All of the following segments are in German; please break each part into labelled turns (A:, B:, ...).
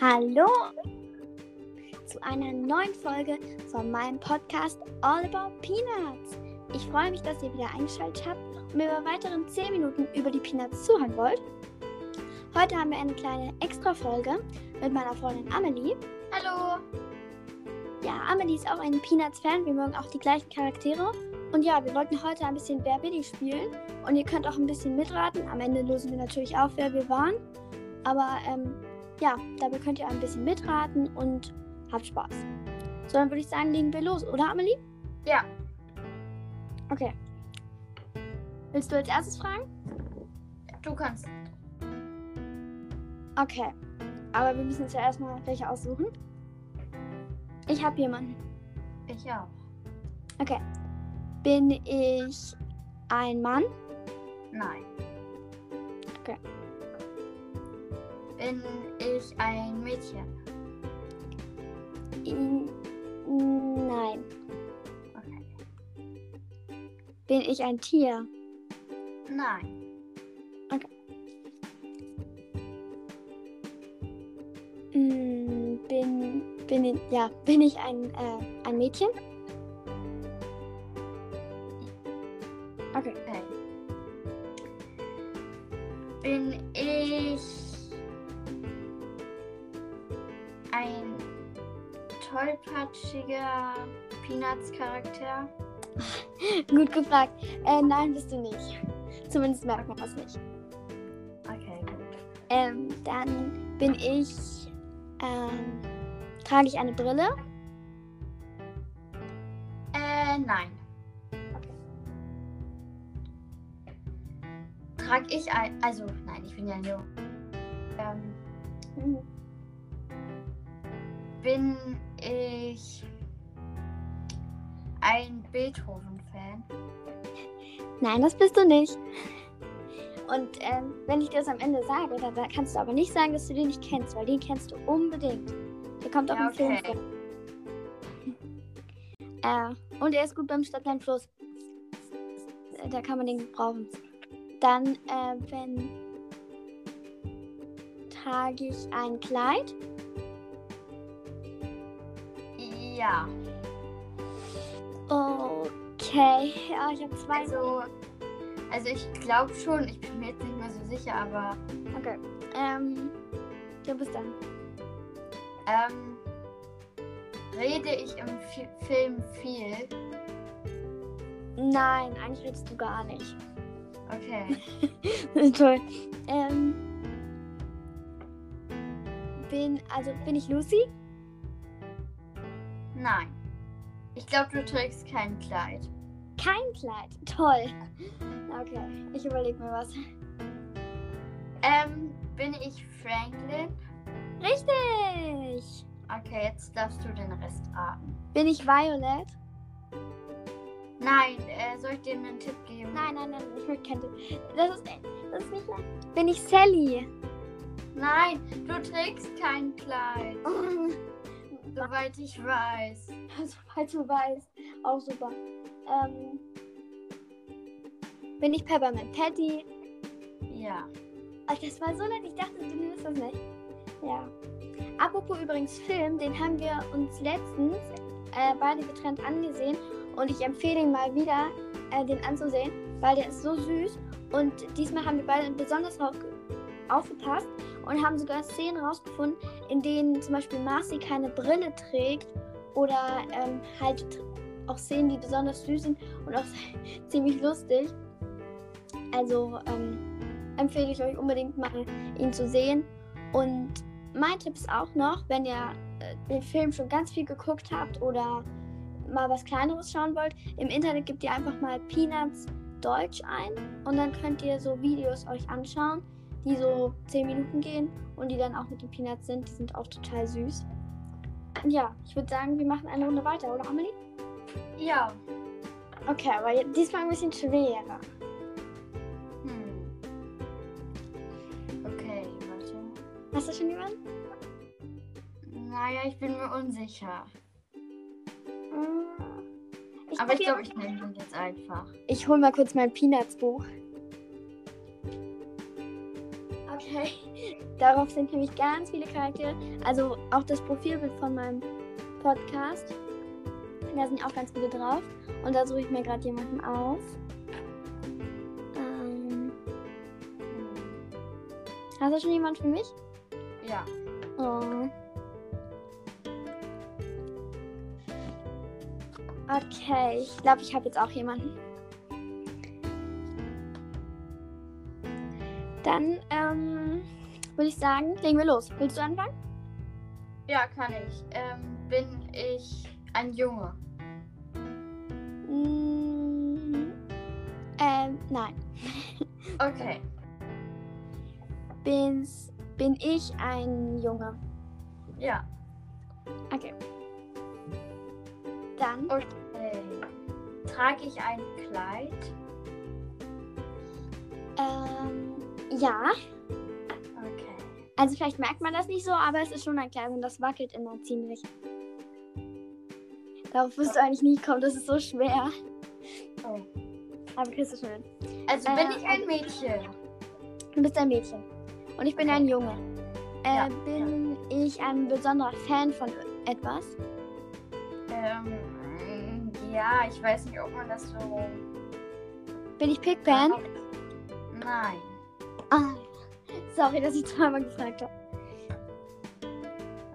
A: Hallo zu einer neuen Folge von meinem Podcast All About Peanuts. Ich freue mich, dass ihr wieder eingeschaltet habt und mir über weiteren 10 Minuten über die Peanuts zuhören wollt. Heute haben wir eine kleine Extra-Folge mit meiner Freundin Amelie.
B: Hallo.
A: Ja, Amelie ist auch ein Peanuts-Fan. Wir mögen auch die gleichen Charaktere. Und ja, wir wollten heute ein bisschen Wer bin ich spielen. Und ihr könnt auch ein bisschen mitraten. Am Ende lösen wir natürlich auf, wer wir waren. Aber ähm, ja, dabei könnt ihr ein bisschen mitraten und habt Spaß. So, dann würde ich sagen, legen wir los, oder Amelie?
B: Ja.
A: Okay. Willst du als erstes fragen?
B: Du kannst.
A: Okay. Aber wir müssen uns ja erstmal welche aussuchen. Ich habe jemanden.
B: Ich auch.
A: Okay. Bin ich ein Mann?
B: Nein.
A: Okay.
B: Bin ich ein Mädchen?
A: Nein.
B: Okay.
A: Bin ich ein Tier?
B: Nein.
A: Mm, Bin, bin ich, ja, bin ich ein, äh, ein Mädchen? Okay.
B: Okay. Bin ich ein tollpatschiger Peanuts-Charakter?
A: Gut gefragt. Äh, nein, bist du nicht. Zumindest merkt man das nicht.
B: Okay, gut.
A: Ähm, dann bin ich, ähm, trage ich eine Brille?
B: Äh, nein. Trag ich ein. Also, nein, ich bin ja jung. Ähm,
A: Mhm.
B: Bin ich ein Beethoven-Fan?
A: Nein, das bist du nicht. Und ähm, wenn ich dir das am Ende sage, dann kannst du aber nicht sagen, dass du den nicht kennst, weil den kennst du unbedingt. Der kommt auch
B: Ja,
A: im Film vor. Äh, und er ist gut beim Stadtlandfluss. Äh, Da kann man den gebrauchen. Dann, äh, wenn trage ich ein Kleid.
B: Ja.
A: Okay, ja, ich habe zwei.
B: Also, also ich glaube schon, ich bin mir jetzt nicht mehr so sicher, aber
A: Okay. Ähm, du bist dann.
B: ähm, rede ich im Fi Film viel?
A: Nein, eigentlich redest du gar nicht.
B: Okay.
A: Toll. Ähm, bin, also bin ich Lucy?
B: Nein. Ich glaube, du trägst kein Kleid.
A: Kein Kleid. Toll. Okay, ich überlege mir was.
B: Ähm, bin ich Franklin?
A: Richtig.
B: Okay, jetzt darfst du den Rest raten.
A: Bin ich Violet?
B: Nein, äh, soll ich dir einen Tipp geben?
A: Nein, nein, nein, ich möchte keinen Tipp. Das ist, das ist nicht lang. Bin ich Sally?
B: Nein, du trägst kein Kleid. Soweit ich weiß.
A: Soweit du weißt. Auch super. Ähm, bin ich Peppermint Patty?
B: Ja.
A: Ach, das war so nett. Ich dachte, du nimmst das nicht. Ja. Apropos übrigens Film, den haben wir uns letztens äh, beide getrennt angesehen. Und ich empfehle ihn mal wieder, äh, den anzusehen, weil der ist so süß. Und diesmal haben wir beide besonders drauf ge- aufgepasst und haben sogar Szenen rausgefunden, in denen zum Beispiel Marcy keine Brille trägt oder ähm, halt auch Szenen, die besonders süß sind und auch ziemlich lustig. Also ähm, empfehle ich euch unbedingt mal, ihn zu sehen. Und mein Tipp ist auch noch, wenn ihr äh, den Film schon ganz viel geguckt habt oder mal was Kleineres schauen wollt, im Internet gebt ihr einfach mal Peanuts Deutsch ein und dann könnt ihr so Videos euch anschauen, die so 10 Minuten gehen und die dann auch mit den Peanuts sind. Die sind auch total süß. Und ja, ich würde sagen, wir machen eine Runde weiter, oder Amelie?
B: Ja.
A: Okay, aber jetzt- diesmal ein bisschen schwerer.
B: Hm. Okay, warte.
A: Hast du schon jemanden?
B: Naja, ich bin mir unsicher.
A: Mm, Ich
B: Aber ich glaube, ich nenne ihn jetzt einfach.
A: Ich hole mal kurz mein Peanuts-Buch.
B: Okay.
A: Darauf sind nämlich ganz viele Charaktere. Also auch das Profilbild von meinem Podcast. Da sind auch ganz viele drauf. Und da suche ich mir gerade jemanden aus. Ähm, hast du schon jemanden für mich?
B: Ja.
A: Oh. Okay, ich glaube, ich habe jetzt auch jemanden. Dann ähm, würde ich sagen, legen wir los. Willst du anfangen?
B: Ja, kann ich. Ähm, bin ich ein Junge?
A: Mm, ähm, nein.
B: Okay.
A: Bin's, bin ich ein Junge?
B: Ja.
A: Okay. Dann,
B: Okay. Trage ich ein Kleid?
A: ähm, ja.
B: Okay.
A: Also vielleicht merkt man das nicht so, aber es ist schon ein Kleid und das wackelt immer ziemlich. Darauf wirst du eigentlich nie kommen, das ist so schwer.
B: Oh.
A: Aber kriegst du schon hin.
B: Also
A: Äh,
B: bin ich ein Mädchen?
A: Du bist ein Mädchen. Und ich bin ein Junge. Äh,
B: Ja,
A: bin ich ein besonderer Fan von etwas?
B: Ähm, ja, ich weiß nicht, ob man das so.
A: Bin ich Pigpen?
B: Nein.
A: Ah, sorry, dass ich zweimal gefragt habe.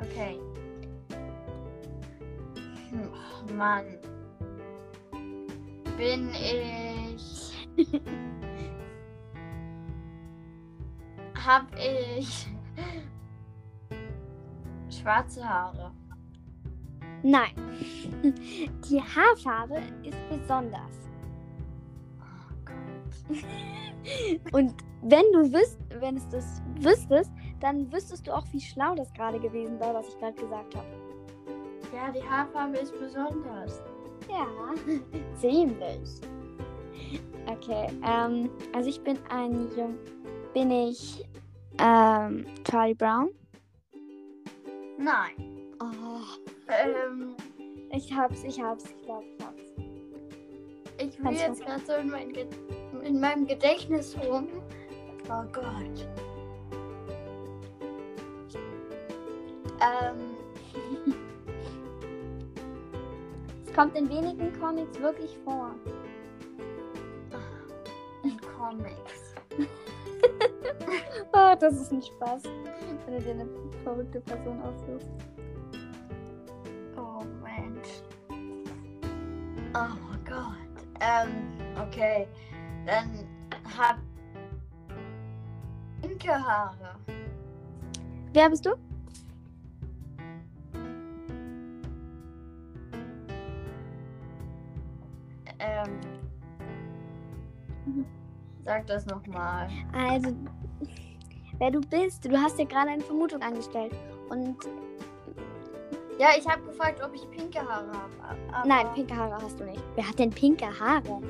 B: Okay. Oh Mann. Bin ich. Hab ich. Schwarze Haare?
A: Nein. Die Haarfarbe ist besonders. Und wenn du wüsst, wenn es das wüsstest, dann wüsstest du auch, wie schlau das gerade gewesen war, was ich gerade gesagt habe.
B: Ja, die Haarfarbe ist besonders.
A: Ja, ziemlich. Okay, ähm, also ich bin ein Jung. Bin ich ähm, Charlie Brown?
B: Nein.
A: Oh,
B: Ähm,
A: ich hab's, ich hab's, ich glaube, ich hab's.
B: ich will
A: Kannst
B: jetzt gerade so in, mein Ge in meinem Gedächtnis rum. Oh Gott. Ähm,
A: Es kommt in wenigen Comics wirklich vor.
B: in Comics.
A: Oh, das ist ein Spaß, wenn du dir eine verrückte Person aussuchst.
B: Oh Mensch. Oh Gott. Ähm, okay. Dann hab pinke Haare.
A: Wer bist du?
B: Ähm. Sag das nochmal.
A: Also, wer du bist, du hast ja gerade eine Vermutung angestellt. Und
B: Ja, ich habe gefragt, ob ich pinke Haare habe.
A: nein, pinke Haare hast du nicht. Wer hat denn pinke Haare?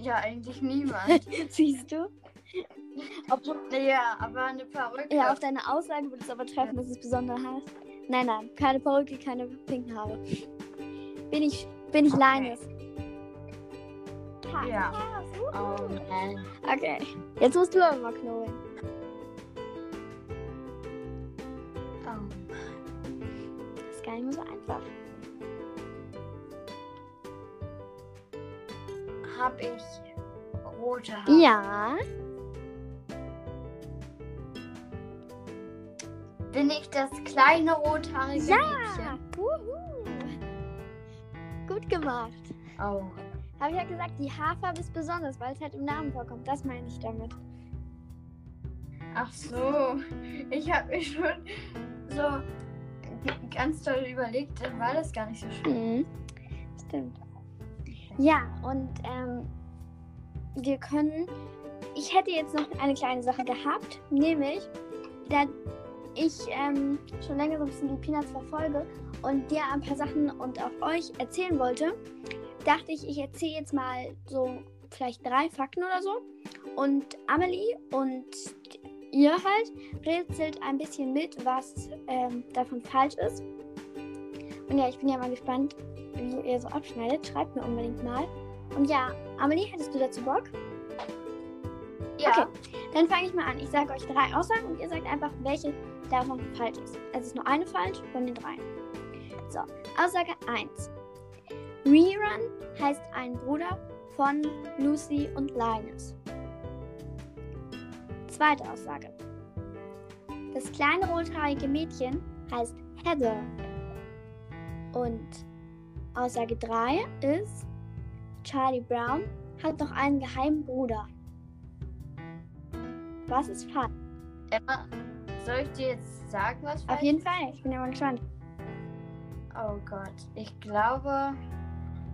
B: Ja, eigentlich niemand.
A: Siehst du? Obwohl,
B: ja, aber eine Perücke.
A: ja, auf deine Aussage würde es aber treffen, dass es besondere Haare ist. Nein, nein, keine Perücke, keine pinken Haare. Bin ich, bin ich
B: Okay.
A: Linus?
B: Ja.
A: Oh.
B: Oh man.
A: Okay, jetzt musst du aber mal knobeln.
B: Oh.
A: Das ist gar nicht mehr so einfach.
B: Hab ich rote Haare?
A: Ja,
B: Bin ich das kleine rothaarige
A: Ja.
B: Mädchen?
A: Wuhu. Gut gemacht.
B: Oh.
A: Habe ich ja gesagt, die Haarfarbe ist besonders, weil es halt im Namen vorkommt. Das meine ich damit.
B: Ach so. Ich habe mir schon so ganz toll überlegt, dann war das gar nicht so schlimm.
A: Mhm. Stimmt. Ja, und ähm, wir können. Ich hätte jetzt noch eine kleine Sache gehabt, nämlich, da ich ähm, schon länger so ein bisschen die Peanuts verfolge und dir ein paar Sachen und auch euch erzählen wollte, dachte ich, ich erzähle jetzt mal so vielleicht drei Fakten oder so. Und Amelie und ihr halt rätselt ein bisschen mit, was ähm, davon falsch ist. Und ja, ich bin ja mal gespannt, wie ihr so abschneidet. Schreibt mir unbedingt mal. Und ja, Amelie, hättest du dazu Bock?
B: Ja.
A: Okay, dann fange ich mal an. Ich sage euch drei Aussagen und ihr sagt einfach, welche davon falsch ist. Es ist nur eine falsch von den dreien. So, Aussage 1. Rerun heißt ein Bruder von Lucy und Linus. Zweite Aussage. Das kleine rothaarige Mädchen heißt Heather. Und Aussage 3 ist, Charlie Brown hat noch einen geheimen Bruder. Was ist falsch?
B: Emma, soll ich dir jetzt sagen, was
A: Auf
B: falsch
A: jeden Fall, ich bin ja mal gespannt.
B: Oh Gott, ich glaube,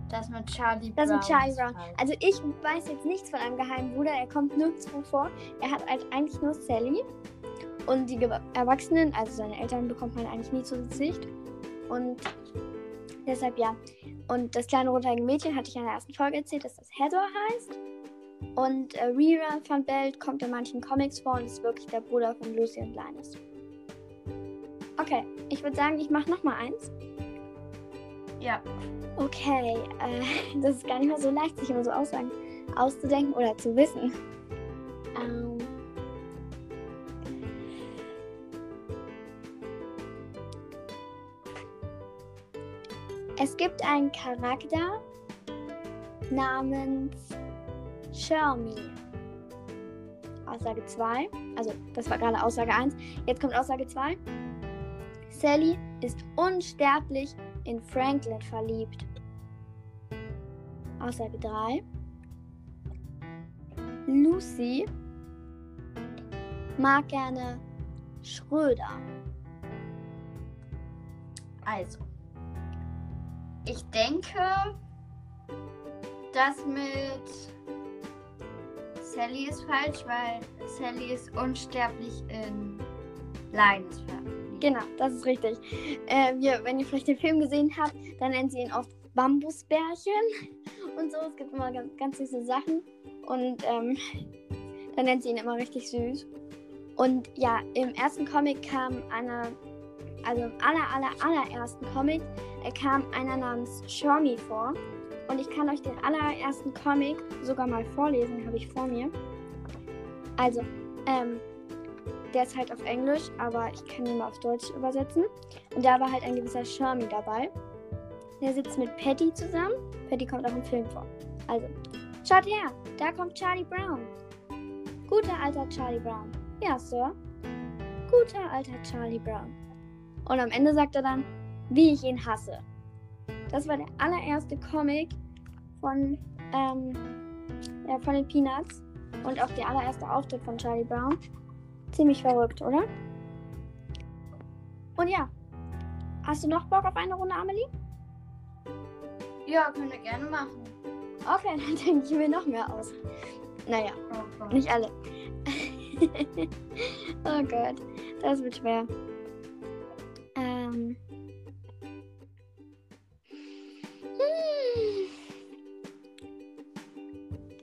B: das mit Charlie
A: Das
B: Brown.
A: ist Charlie Brown. Also ich weiß jetzt nichts von einem geheimen Bruder, er kommt nirgendwo vor. Er hat halt eigentlich nur Sally. Und die Erwachsenen, also seine Eltern, bekommt man eigentlich nie zu Gesicht. Und deshalb ja. Und das kleine rothaarige Mädchen hatte ich in der ersten Folge erzählt, dass das Heather heißt. Und äh, Rerun von Belt kommt in manchen Comics vor und ist wirklich der Bruder von Lucy und Linus. Okay, ich würde sagen, ich mache nochmal eins.
B: Ja,
A: Okay, äh, das ist gar nicht mal so leicht, sich immer so Aussagen auszudenken oder zu wissen. Ähm, es gibt einen Charakter namens Shermie. Aussage 2. Also, das war gerade Aussage 1. Jetzt kommt Aussage 2. Sally ist unsterblich in Franklin verliebt. Aussage 3. Lucy mag gerne Schröder.
B: also. Ich denke, das mit Sally ist falsch, weil Sally ist unsterblich in verliebt.
A: Genau, das ist richtig. Äh, wir, wenn ihr vielleicht den Film gesehen habt, dann nennen sie ihn oft Bambusbärchen und so. Es gibt immer ganz, ganz süße Sachen und ähm, dann nennt sie ihn immer richtig süß. Und ja, im ersten Comic kam einer, also im aller, aller, allerersten Comic, äh, kam einer namens Shormy vor. Und ich kann euch den allerersten Comic sogar mal vorlesen, habe ich vor mir. Also, ähm, der ist halt auf Englisch, aber ich kann ihn mal auf Deutsch übersetzen. Und da war halt ein gewisser Shermie dabei. Der sitzt mit Patty zusammen. Patty kommt auch im Film vor. Also, schaut her, da kommt Charlie Brown. Guter alter Charlie Brown. Ja, Sir. Guter alter Charlie Brown. Und am Ende sagt er dann, wie ich ihn hasse. Das war der allererste Comic von, ähm, ja, von den Peanuts. Und auch der allererste Auftritt von Charlie Brown. Ziemlich verrückt, oder? Und ja. Hast du noch Bock auf eine Runde, Amelie?
B: Ja, können wir gerne machen.
A: Okay, dann denke ich mir noch mehr aus. Naja,
B: Oh
A: nicht alle. oh Gott, das wird schwer. Ähm. Hm.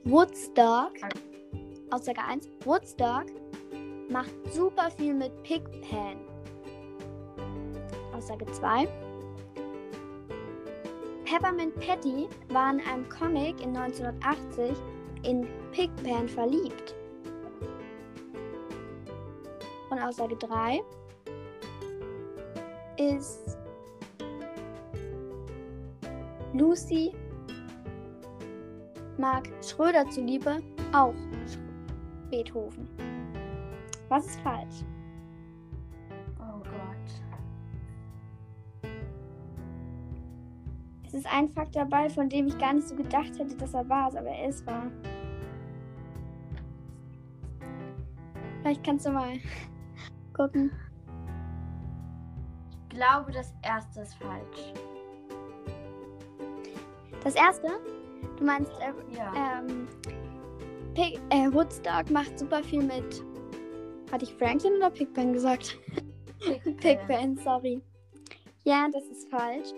A: Woodstock. Aussage 1. Woodstock macht super viel mit Pigpen. Aussage 2. Peppermint Patty war in einem Comic in 1980 in Pigpen verliebt. Und Aussage 3 ist Lucy mag Schröder zuliebe auch Beethoven. Was ist falsch?
B: Oh Gott.
A: Es ist ein Fakt dabei, von dem ich gar nicht so gedacht hätte, dass er war, aber er ist wahr. Vielleicht kannst du mal gucken.
B: Ich glaube, das erste ist falsch.
A: Das erste, du meinst, äh,
B: Ja.
A: ähm, Pig, äh, Woodstock macht super viel mit. Hatte ich Franklin oder Pigpen gesagt? Pigpen, sorry. Ja, das ist falsch.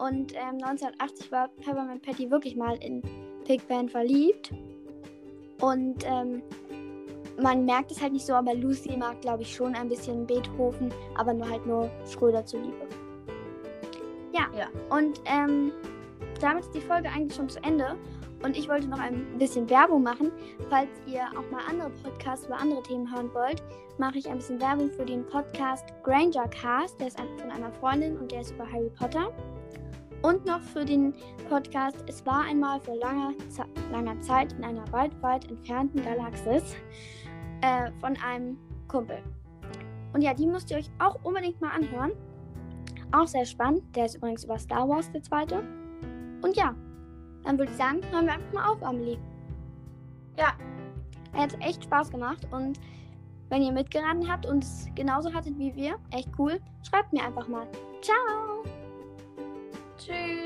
A: Und ähm, 1980 war Peppermint Patty wirklich mal in Pigpen verliebt. Und ähm, man merkt es halt nicht so, aber Lucy mag, glaube ich, schon ein bisschen Beethoven, aber nur halt nur Schröder zuliebe. Ja.
B: Ja.
A: Und ähm, damit ist die Folge eigentlich schon zu Ende. Und ich wollte noch ein bisschen Werbung machen. Falls ihr auch mal andere Podcasts über andere Themen hören wollt, mache ich ein bisschen Werbung für den Podcast Granger Cast. Der ist von einer Freundin und der ist über Harry Potter. Und noch für den Podcast Es war einmal vor langer, langer Zeit in einer weit, weit entfernten Galaxis äh, von einem Kumpel. Und ja, die müsst ihr euch auch unbedingt mal anhören. Auch sehr spannend. Der ist übrigens über Star Wars, der zweite. Und ja, dann würde ich sagen, hören wir einfach mal auf, Amelie.
B: Ja.
A: Er hat echt Spaß gemacht und wenn ihr mitgeraten habt und es genauso hattet wie wir, echt cool, schreibt mir einfach mal. Ciao!
B: Tschüss!